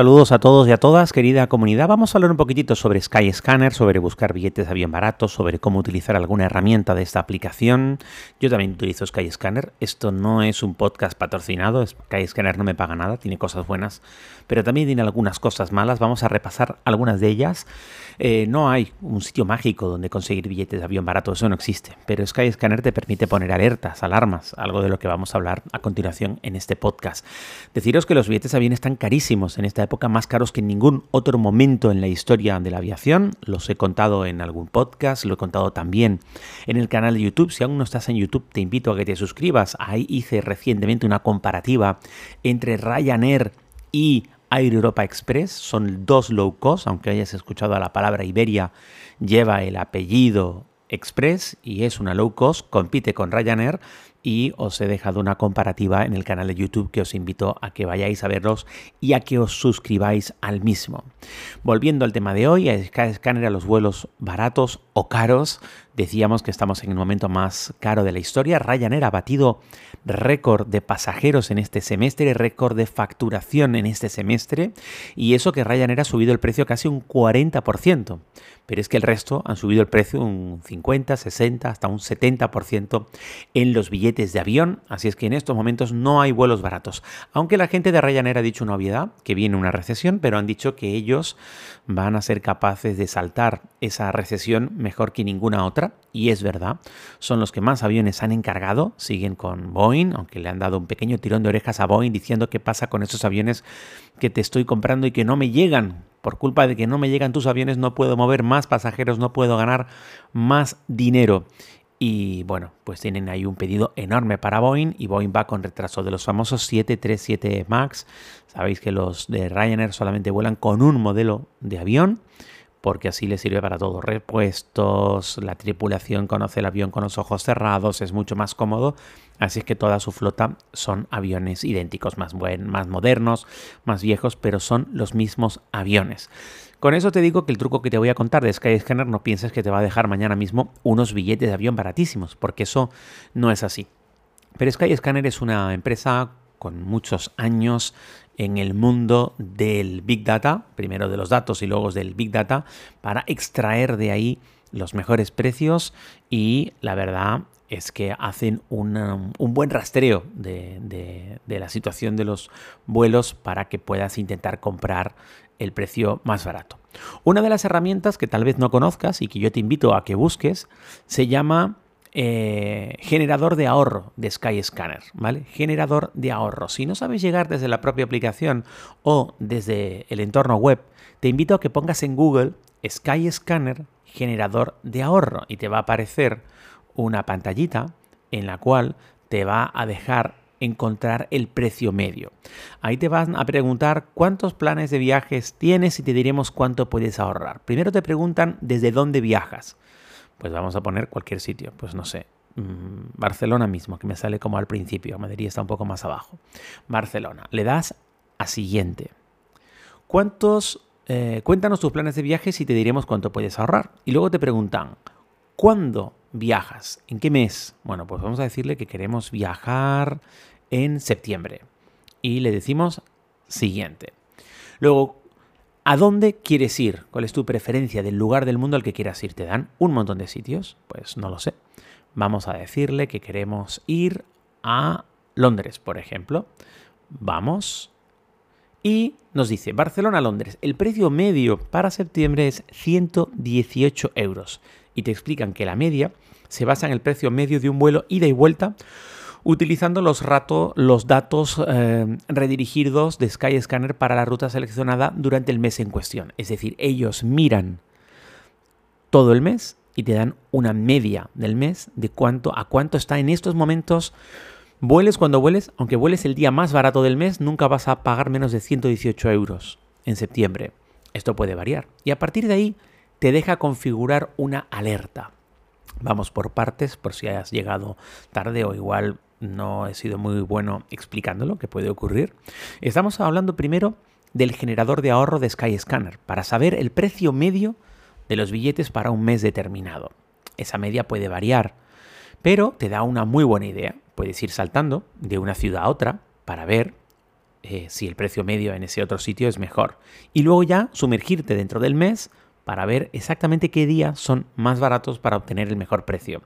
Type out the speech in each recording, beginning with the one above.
Saludos a todos y a todas, querida comunidad. Vamos a hablar un poquitito sobre Skyscanner, sobre buscar billetes de avión baratos, sobre cómo utilizar alguna herramienta de esta aplicación. Yo también utilizo Skyscanner. Esto no es un podcast patrocinado, Skyscanner no me paga nada, tiene cosas buenas, pero también tiene algunas cosas malas. Vamos a repasar algunas de ellas. Eh, no hay un sitio mágico donde conseguir billetes de avión baratos, eso no existe, pero Skyscanner te permite poner alertas, alarmas, algo de lo que vamos a hablar a continuación en este podcast. Deciros que los billetes de avión están carísimos en esta época más caros que en ningún otro momento en la historia de la aviación. Los he contado en algún podcast, lo he contado también en el canal de YouTube. Si aún no estás en YouTube, te invito a que te suscribas. Ahí hice recientemente una comparativa entre Ryanair y Air Europa Express. Son dos low cost, aunque hayas escuchado a la palabra Iberia, lleva el apellido Express y es una low cost, compite con Ryanair y os he dejado una comparativa en el canal de YouTube que os invito a que vayáis a verlos y a que os suscribáis al mismo. Volviendo al tema de hoy, a escáner a los vuelos baratos o caros, decíamos que estamos en el momento más caro de la historia. Ryanair ha batido récord de pasajeros en este semestre, récord de facturación en este semestre y eso que Ryanair ha subido el precio casi un 40% pero es que el resto han subido el precio un 50, 60, hasta un 70% en los billetes de avión, así es que en estos momentos no hay vuelos baratos. Aunque la gente de Ryanair ha dicho una obviedad, que viene una recesión, pero han dicho que ellos van a ser capaces de saltar esa recesión que ninguna otra, y es verdad, son los que más aviones han encargado, siguen con Boeing, aunque le han dado un pequeño tirón de orejas a Boeing diciendo qué pasa con esos aviones que te estoy comprando y que no me llegan por culpa de que no me llegan tus aviones, no puedo mover más pasajeros, no puedo ganar más dinero. Y bueno, pues tienen ahí un pedido enorme para Boeing y Boeing va con retraso de los famosos 737 MAX. Sabéis que los de Ryanair solamente vuelan con un modelo de avión porque así le sirve para todo. Repuestos, la tripulación conoce el avión con los ojos cerrados, es mucho más cómodo. Así es que toda su flota son aviones idénticos, más, más modernos, más viejos, pero son los mismos aviones. Con eso te digo que el truco que te voy a contar de Skyscanner no pienses que te va a dejar mañana mismo unos billetes de avión baratísimos, porque eso no es así. Pero Skyscanner es una empresa con muchos años en el mundo del Big Data, primero de los datos y luego del Big Data, para extraer de ahí los mejores precios y la verdad es que hacen un buen rastreo de, la situación de los vuelos para que puedas intentar comprar el precio más barato. Una de las herramientas que tal vez no conozcas y que yo te invito a que busques se llama eh, generador de ahorro de Skyscanner, ¿vale? Generador de ahorro. Si no sabes llegar desde la propia aplicación o desde el entorno web, te invito a que pongas en Google Skyscanner generador de ahorro y te va a aparecer una pantallita en la cual te va a dejar encontrar el precio medio. Ahí te van a preguntar cuántos planes de viajes tienes y te diremos cuánto puedes ahorrar. Primero te preguntan desde dónde viajas pues vamos a poner cualquier sitio, pues no sé, mm, Barcelona mismo, que me sale como al principio, Madrid está un poco más abajo. Barcelona, le das a siguiente. ¿Cuántos, eh, cuéntanos tus planes de viajes y te diremos cuánto puedes ahorrar? Y luego te preguntan, ¿cuándo viajas? ¿En qué mes? Bueno, pues vamos a decirle que queremos viajar en septiembre. Y le decimos siguiente. Luego, ¿A dónde quieres ir? ¿Cuál es tu preferencia del lugar del mundo al que quieras ir? ¿Te dan un montón de sitios? Pues no lo sé. Vamos a decirle que queremos ir a Londres, por ejemplo. Vamos. Y nos dice, Barcelona-Londres, el precio medio para septiembre es 118 euros. Y te explican que la media se basa en el precio medio de un vuelo ida y vuelta utilizando los, los datos eh, redirigidos de Skyscanner para la ruta seleccionada durante el mes en cuestión. Es decir, ellos miran todo el mes y te dan una media del mes de cuánto a cuánto está en estos momentos. Vueles cuando vueles, aunque vueles el día más barato del mes, nunca vas a pagar menos de 118 euros en septiembre. Esto puede variar. Y a partir de ahí te deja configurar una alerta. Vamos por partes, por si has llegado tarde o igual no he sido muy bueno explicando lo que puede ocurrir. Estamos hablando primero del generador de ahorro de Skyscanner para saber el precio medio de los billetes para un mes determinado. Esa media puede variar, pero te da una muy buena idea. Puedes ir saltando de una ciudad a otra para ver eh, si el precio medio en ese otro sitio es mejor. Y luego ya sumergirte dentro del mes para ver exactamente qué días son más baratos para obtener el mejor precio.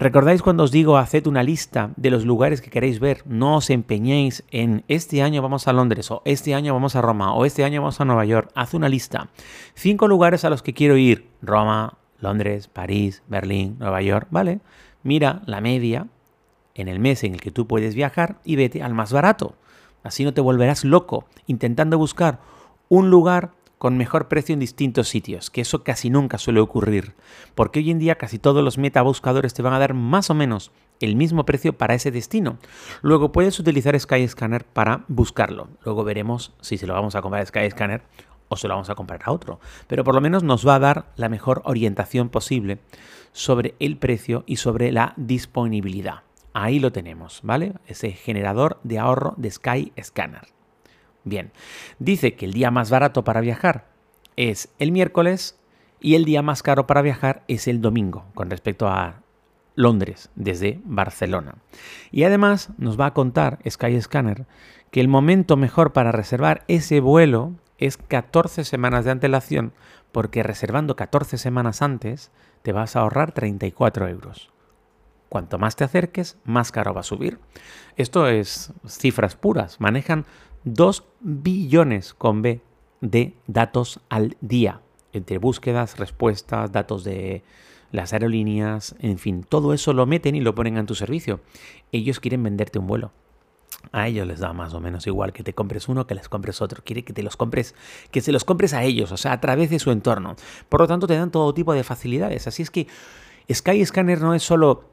¿Recordáis cuando os digo haced una lista de los lugares que queréis ver? No os empeñéis en este año vamos a Londres o este año vamos a Roma o este año vamos a Nueva York. Haz una lista. Cinco lugares a los que quiero ir. Roma, Londres, París, Berlín, Nueva York. ¿Vale? Mira la media en el mes en el que tú puedes viajar y vete al más barato. Así no te volverás loco intentando buscar un lugar con mejor precio en distintos sitios, que eso casi nunca suele ocurrir, porque hoy en día casi todos los metabuscadores te van a dar más o menos el mismo precio para ese destino. Luego puedes utilizar Skyscanner para buscarlo. Luego veremos si se lo vamos a comprar a Skyscanner o se lo vamos a comprar a otro. Pero por lo menos nos va a dar la mejor orientación posible sobre el precio y sobre la disponibilidad. Ahí lo tenemos, ¿vale? Ese generador de ahorro de Skyscanner. Bien, dice que el día más barato para viajar es el miércoles y el día más caro para viajar es el domingo, con respecto a Londres, desde Barcelona. Y además nos va a contar Skyscanner que el momento mejor para reservar ese vuelo es 14 semanas de antelación, porque reservando 14 semanas antes te vas a ahorrar 34 euros. Cuanto más te acerques, más caro va a subir. Esto es cifras puras. Manejan 2 billones con B de datos al día, entre búsquedas, respuestas, datos de las aerolíneas, en fin, todo eso lo meten y lo ponen en tu servicio. Ellos quieren venderte un vuelo. A ellos les da más o menos igual que te compres uno que les compres otro. Quiere que te los compres, que se los compres a ellos, o sea, a través de su entorno. Por lo tanto, te dan todo tipo de facilidades. Así es que Skyscanner no es solo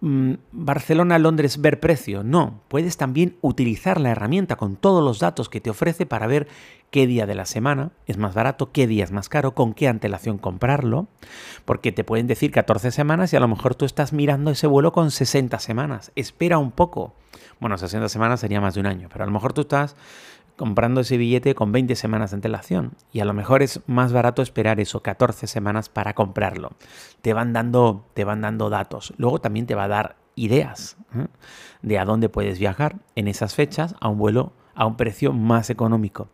Mm, Barcelona, Londres, ver precio. No, puedes también utilizar la herramienta con todos los datos que te ofrece para ver qué día de la semana es más barato, qué día es más caro, con qué antelación comprarlo, porque te pueden decir 14 semanas y a lo mejor tú estás mirando ese vuelo con 60 semanas. Espera un poco. Bueno, 60 semanas sería más de un año, pero a lo mejor tú estás comprando ese billete con 20 semanas de antelación y a lo mejor es más barato esperar eso 14 semanas para comprarlo. Te van dando te van dando datos. Luego también te va a dar ideas ¿eh? de a dónde puedes viajar en esas fechas a un vuelo a un precio más económico.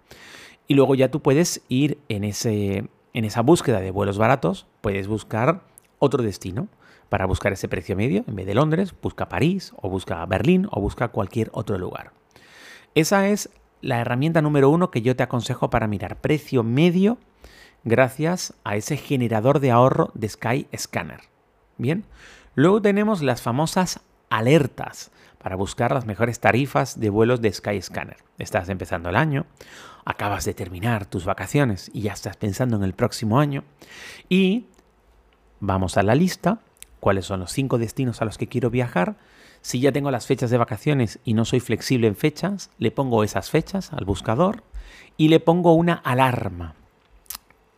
Y luego ya tú puedes ir en ese en esa búsqueda de vuelos baratos, puedes buscar otro destino. Para buscar ese precio medio, en vez de Londres, busca París o busca Berlín o busca cualquier otro lugar. Esa es la herramienta número uno que yo te aconsejo para mirar precio medio gracias a ese generador de ahorro de Sky Scanner. Bien, luego tenemos las famosas alertas para buscar las mejores tarifas de vuelos de Sky Scanner. Estás empezando el año, acabas de terminar tus vacaciones y ya estás pensando en el próximo año y vamos a la lista, cuáles son los cinco destinos a los que quiero viajar si ya tengo las fechas de vacaciones y no soy flexible en fechas, le pongo esas fechas al buscador y le pongo una alarma.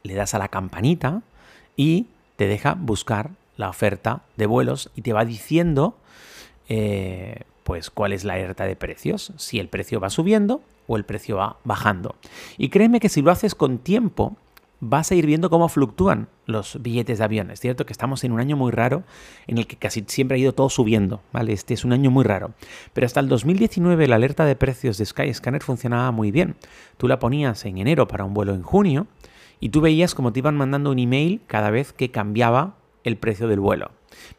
Le das a la campanita y te deja buscar la oferta de vuelos y te va diciendo eh, pues cuál es la alerta de precios, si el precio va subiendo o el precio va bajando. Y créeme que si lo haces con tiempo, vas a ir viendo cómo fluctúan los billetes de avión. Es cierto que estamos en un año muy raro en el que casi siempre ha ido todo subiendo, ¿vale? Este es un año muy raro. Pero hasta el 2019 la alerta de precios de Skyscanner funcionaba muy bien. Tú la ponías en enero para un vuelo en junio y tú veías como te iban mandando un email cada vez que cambiaba el precio del vuelo.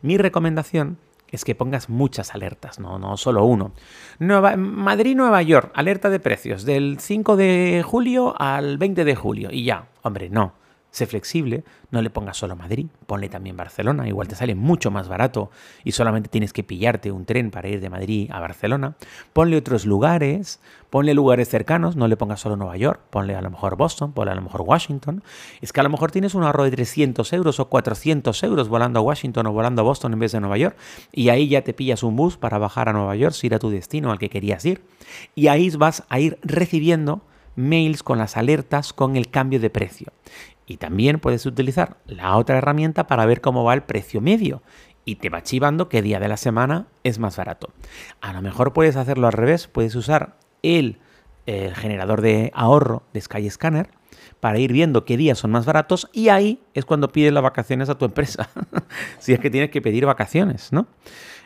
Mi recomendación es que pongas muchas alertas, no, no solo uno. Madrid-Nueva York, alerta de precios del 5 de julio al 20 de julio y ya, hombre, no. Sé flexible, no le pongas solo Madrid, ponle también Barcelona, igual te sale mucho más barato y solamente tienes que pillarte un tren para ir de Madrid a Barcelona. Ponle otros lugares, ponle lugares cercanos, no le pongas solo Nueva York, ponle a lo mejor Boston, ponle a lo mejor Washington. Es que a lo mejor tienes un ahorro de 300 euros o 400 euros volando a Washington o volando a Boston en vez de Nueva York y ahí ya te pillas un bus para bajar a Nueva York si era tu destino al que querías ir y ahí vas a ir recibiendo mails con las alertas con el cambio de precio. Y también puedes utilizar la otra herramienta para ver cómo va el precio medio y te va chivando qué día de la semana es más barato. A lo mejor puedes hacerlo al revés, puedes usar el generador de ahorro de Skyscanner para ir viendo qué días son más baratos y ahí es cuando pides las vacaciones a tu empresa. si es que tienes que pedir vacaciones, ¿no?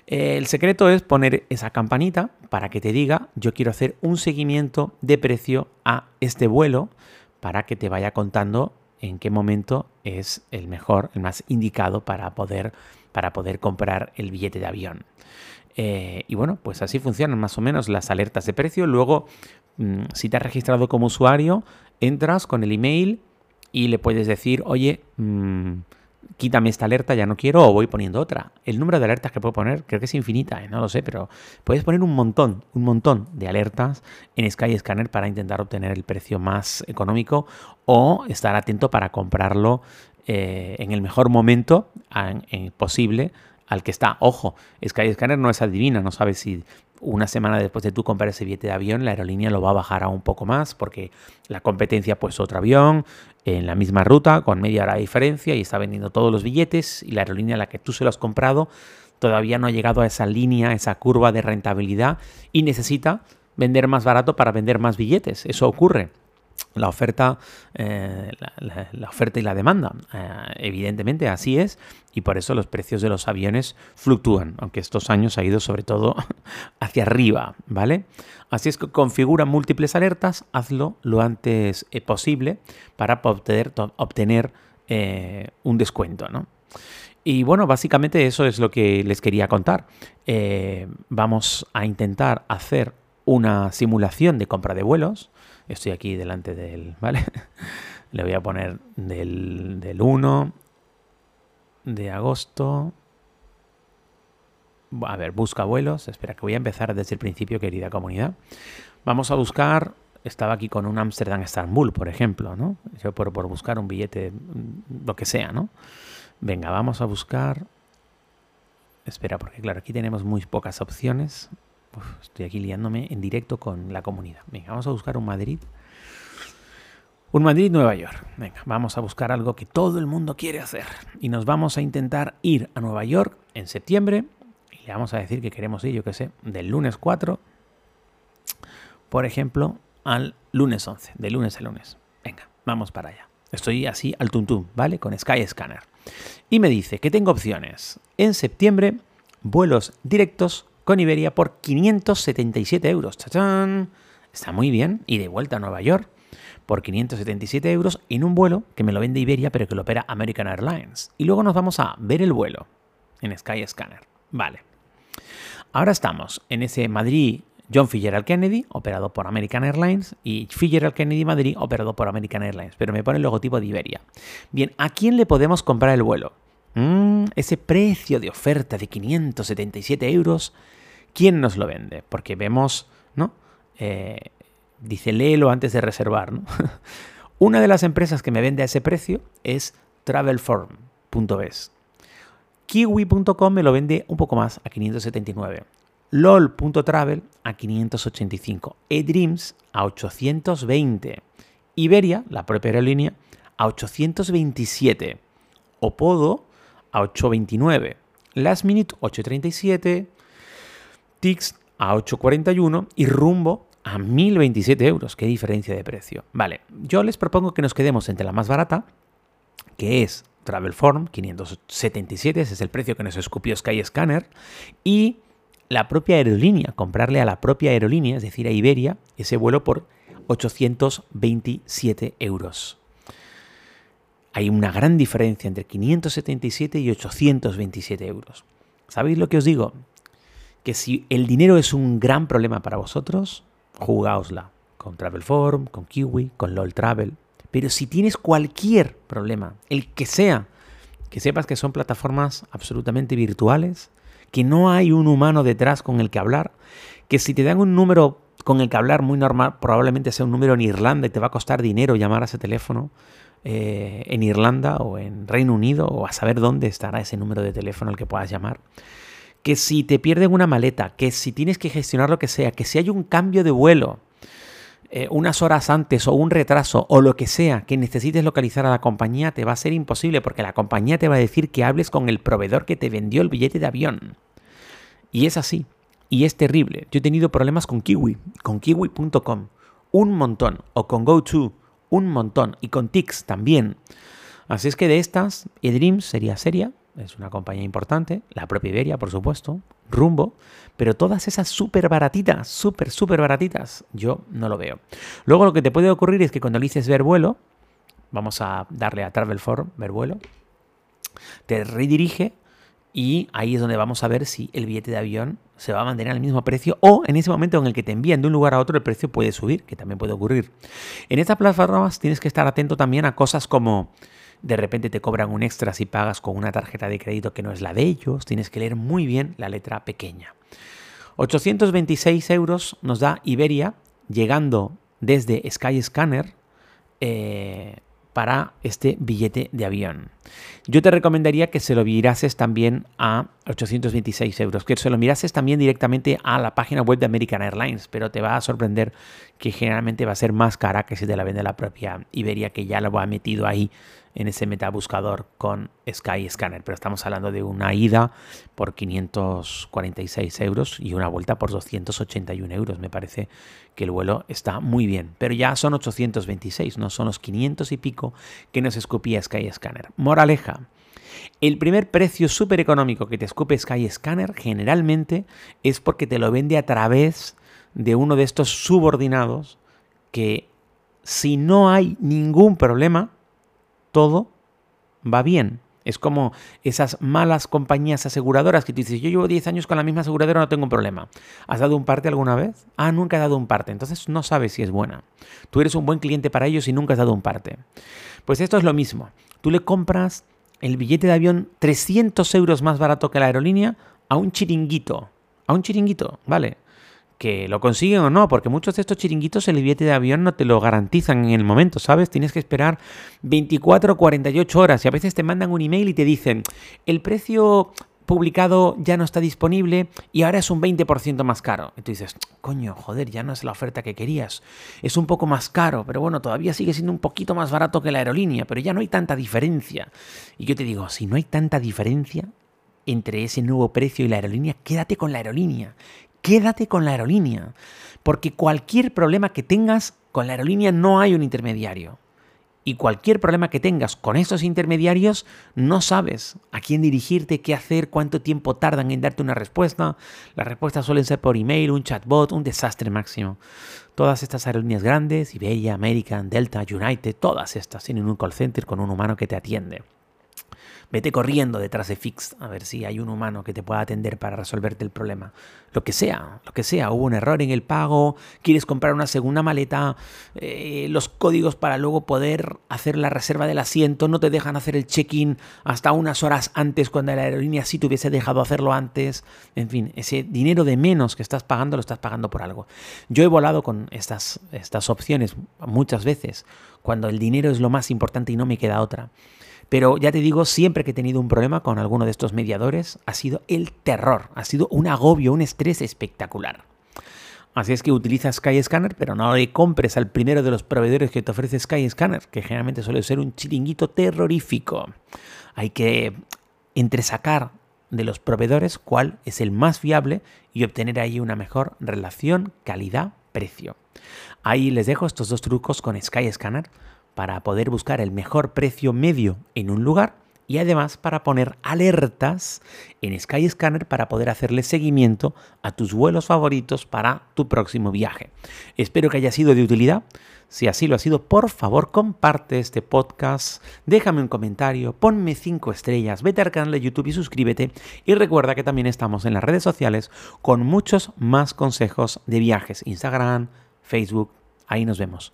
El secreto es poner esa campanita para que te diga yo quiero hacer un seguimiento de precio a este vuelo para que te vaya contando en qué momento es el mejor, el más indicado para poder, para poder comprar el billete de avión. Eh, y bueno, pues así funcionan más o menos las alertas de precio. Luego, mm, si te has registrado como usuario, entras con el email y le puedes decir, oye, mm, quítame esta alerta, ya no quiero, o voy poniendo otra. El número de alertas que puedo poner creo que es infinita, ¿eh? no lo sé, pero puedes poner un montón, un montón de alertas en Skyscanner para intentar obtener el precio más económico o estar atento para comprarlo eh, en el mejor momento posible al que está. Ojo, Skyscanner no es adivina, no sabes si una semana después de tú comprar ese billete de avión, la aerolínea lo va a bajar a un poco más porque la competencia pues otro avión en la misma ruta con media hora de diferencia y está vendiendo todos los billetes y la aerolínea a la que tú se lo has comprado todavía no ha llegado a esa línea, esa curva de rentabilidad y necesita vender más barato para vender más billetes. Eso ocurre la oferta, eh, la, oferta y la demanda. Eh, evidentemente así es y por eso los precios de los aviones fluctúan, aunque estos años ha ido sobre todo hacia arriba, ¿vale? Así es que configura múltiples alertas, hazlo lo antes eh, posible para obtener, obtener un descuento, ¿no? Y bueno, básicamente eso es lo que les quería contar. vamos a intentar hacer una simulación de compra de vuelos Estoy aquí delante del, ¿vale? Le voy a poner del, del 1 de agosto. A ver, busca vuelos. Espera, que voy a empezar desde el principio, querida comunidad. Vamos a buscar. Estaba aquí con un Amsterdam-Estambul, por ejemplo, ¿no? Yo por, por buscar un billete, lo que sea, ¿no? Venga, vamos a buscar. Espera, porque claro, aquí tenemos muy pocas opciones estoy aquí liándome en directo con la comunidad. Venga, vamos a buscar un Madrid. Un Madrid-Nueva York. Venga, vamos a buscar algo que todo el mundo quiere hacer. Y nos vamos a intentar ir a Nueva York en septiembre. Y le vamos a decir que queremos ir, yo qué sé, del lunes 4, por ejemplo, al lunes 11. De lunes a lunes. Venga, vamos para allá. Estoy así al tuntum, ¿vale? Con Sky Scanner. Y me dice que tengo opciones. En septiembre, vuelos directos con Iberia por 577 euros. ¡Chachán! Está muy bien. Y de vuelta a Nueva York por 577 euros en un vuelo que me lo vende Iberia pero que lo opera American Airlines. Y luego nos vamos a ver el vuelo en Skyscanner. Vale. Ahora estamos en ese Madrid John Fitzgerald Kennedy, operado por American Airlines, y Fitzgerald Kennedy Madrid, operado por American Airlines, pero me pone el logotipo de Iberia. Bien, ¿a quién le podemos comprar el vuelo? Mm, ese precio de oferta de 577 euros ¿Quién nos lo vende? Porque vemos, ¿no? Eh, dice, léelo antes de reservar, ¿no? Una de las empresas que me vende a ese precio es travelform.es. Kiwi.com me lo vende un poco más, a 579. LOL.travel a 585. eDreams a 820. Iberia, la propia aerolínea, a 827. Opodo a 829. Last Minute 837. Tix a 8,41 y Rumbo a 1.027 euros. Qué diferencia de precio. Vale, yo les propongo que nos quedemos entre la más barata, que es Travelform, 577, ese es el precio que nos escupió Skyscanner, y la propia aerolínea, comprarle a la propia aerolínea, es decir, a Iberia, ese vuelo por 827 euros. Hay una gran diferencia entre 577 y 827 euros. ¿Sabéis lo que os digo? Que si el dinero es un gran problema para vosotros, jugaosla con Travelform, con Kiwi, con LOL Travel. Pero si tienes cualquier problema, el que sea, que sepas que son plataformas absolutamente virtuales, que no hay un humano detrás con el que hablar, que si te dan un número con el que hablar muy normal, probablemente sea un número en Irlanda y te va a costar dinero llamar a ese teléfono eh, en Irlanda o en Reino Unido o a saber dónde estará ese número de teléfono al que puedas llamar que si te pierden una maleta, que si tienes que gestionar lo que sea, que si hay un cambio de vuelo eh, unas horas antes o un retraso o lo que sea que necesites localizar a la compañía, te va a ser imposible porque la compañía te va a decir que hables con el proveedor que te vendió el billete de avión. Y es así. Y es terrible. Yo he tenido problemas con Kiwi, con kiwi.com. un montón. O con GoTo, un montón. Y con Tix también. Así es que de estas, eDreams sería seria, es una compañía importante, la propia Iberia, por supuesto, Rumbo, pero todas esas súper baratitas, súper, súper baratitas, yo no lo veo. Luego lo que te puede ocurrir es que cuando le dices ver vuelo, vamos a darle a Travel for ver vuelo, te redirige y ahí es donde vamos a ver si el billete de avión se va a mantener al mismo precio o en ese momento en el que te envían de un lugar a otro el precio puede subir, que también puede ocurrir. En estas plataformas tienes que estar atento también a cosas como de repente te cobran un extra si pagas con una tarjeta de crédito que no es la de ellos, tienes que leer muy bien la letra pequeña. 826 euros nos da Iberia llegando desde Skyscanner eh, para este billete de avión. Yo te recomendaría que se lo mirases también a 826 euros, que se lo mirases también directamente a la página web de American Airlines, pero te va a sorprender que generalmente va a ser más cara que si te la vende la propia Iberia, que ya lo ha metido ahí en ese metabuscador con Sky Scanner, pero estamos hablando de una ida por 546 euros y una vuelta por 281 euros. Me parece que el vuelo está muy bien, pero ya son 826, no son los 500 y pico que nos escupía Sky Scanner. Moraleja. El primer precio súper económico que te escupe Sky Scanner generalmente es porque te lo vende a través de uno de estos subordinados que si no hay ningún problema, todo va bien. Es como esas malas compañías aseguradoras que te dices, yo llevo 10 años con la misma aseguradora, no tengo un problema. ¿Has dado un parte alguna vez? Ah, nunca he dado un parte. Entonces no sabes si es buena. Tú eres un buen cliente para ellos y nunca has dado un parte. Pues esto es lo mismo. Tú le compras el billete de avión 300 euros más barato que la aerolínea a un chiringuito. A un chiringuito, ¿vale? que lo consiguen o no, porque muchos de estos chiringuitos el billete de avión no te lo garantizan en el momento, ¿sabes? Tienes que esperar 24 o 48 horas y a veces te mandan un email y te dicen, el precio publicado ya no está disponible y ahora es un 20% más caro. Y tú dices, coño, joder, ya no es la oferta que querías. Es un poco más caro, pero bueno, todavía sigue siendo un poquito más barato que la aerolínea, pero ya no hay tanta diferencia. Y yo te digo, si no hay tanta diferencia entre ese nuevo precio y la aerolínea, quédate con la aerolínea quédate con la aerolínea, porque cualquier problema que tengas con la aerolínea no hay un intermediario. Y cualquier problema que tengas con estos intermediarios, no sabes a quién dirigirte, qué hacer, cuánto tiempo tardan en darte una respuesta. Las respuestas suelen ser por email, un chatbot, un desastre máximo. Todas estas aerolíneas grandes, Iberia, American, Delta, United, todas estas tienen un call center con un humano que te atiende. Vete corriendo detrás de Fix a ver si hay un humano que te pueda atender para resolverte el problema. Lo que sea, lo que sea. Hubo un error en el pago, quieres comprar una segunda maleta, eh, los códigos para luego poder hacer la reserva del asiento no te dejan hacer el check-in hasta unas horas antes cuando la aerolínea sí te hubiese dejado hacerlo antes. En fin, ese dinero de menos que estás pagando lo estás pagando por algo. Yo he volado con estas, estas opciones muchas veces cuando el dinero es lo más importante y no me queda otra. Pero ya te digo, siempre que he tenido un problema con alguno de estos mediadores, ha sido el terror, ha sido un agobio, un estrés espectacular. Así es que utiliza Skyscanner, pero no le compres al primero de los proveedores que te ofrece Skyscanner, que generalmente suele ser un chiringuito terrorífico. Hay que entresacar de los proveedores cuál es el más fiable y obtener ahí una mejor relación calidad-precio. Ahí les dejo estos dos trucos con Skyscanner para poder buscar el mejor precio medio en un lugar y además para poner alertas en Skyscanner para poder hacerle seguimiento a tus vuelos favoritos para tu próximo viaje. Espero que haya sido de utilidad. Si así lo ha sido, por favor comparte este podcast, déjame un comentario, ponme 5 estrellas, vete al canal de YouTube y suscríbete. Y recuerda que también estamos en las redes sociales con muchos más consejos de viajes. Instagram, Facebook, ahí nos vemos.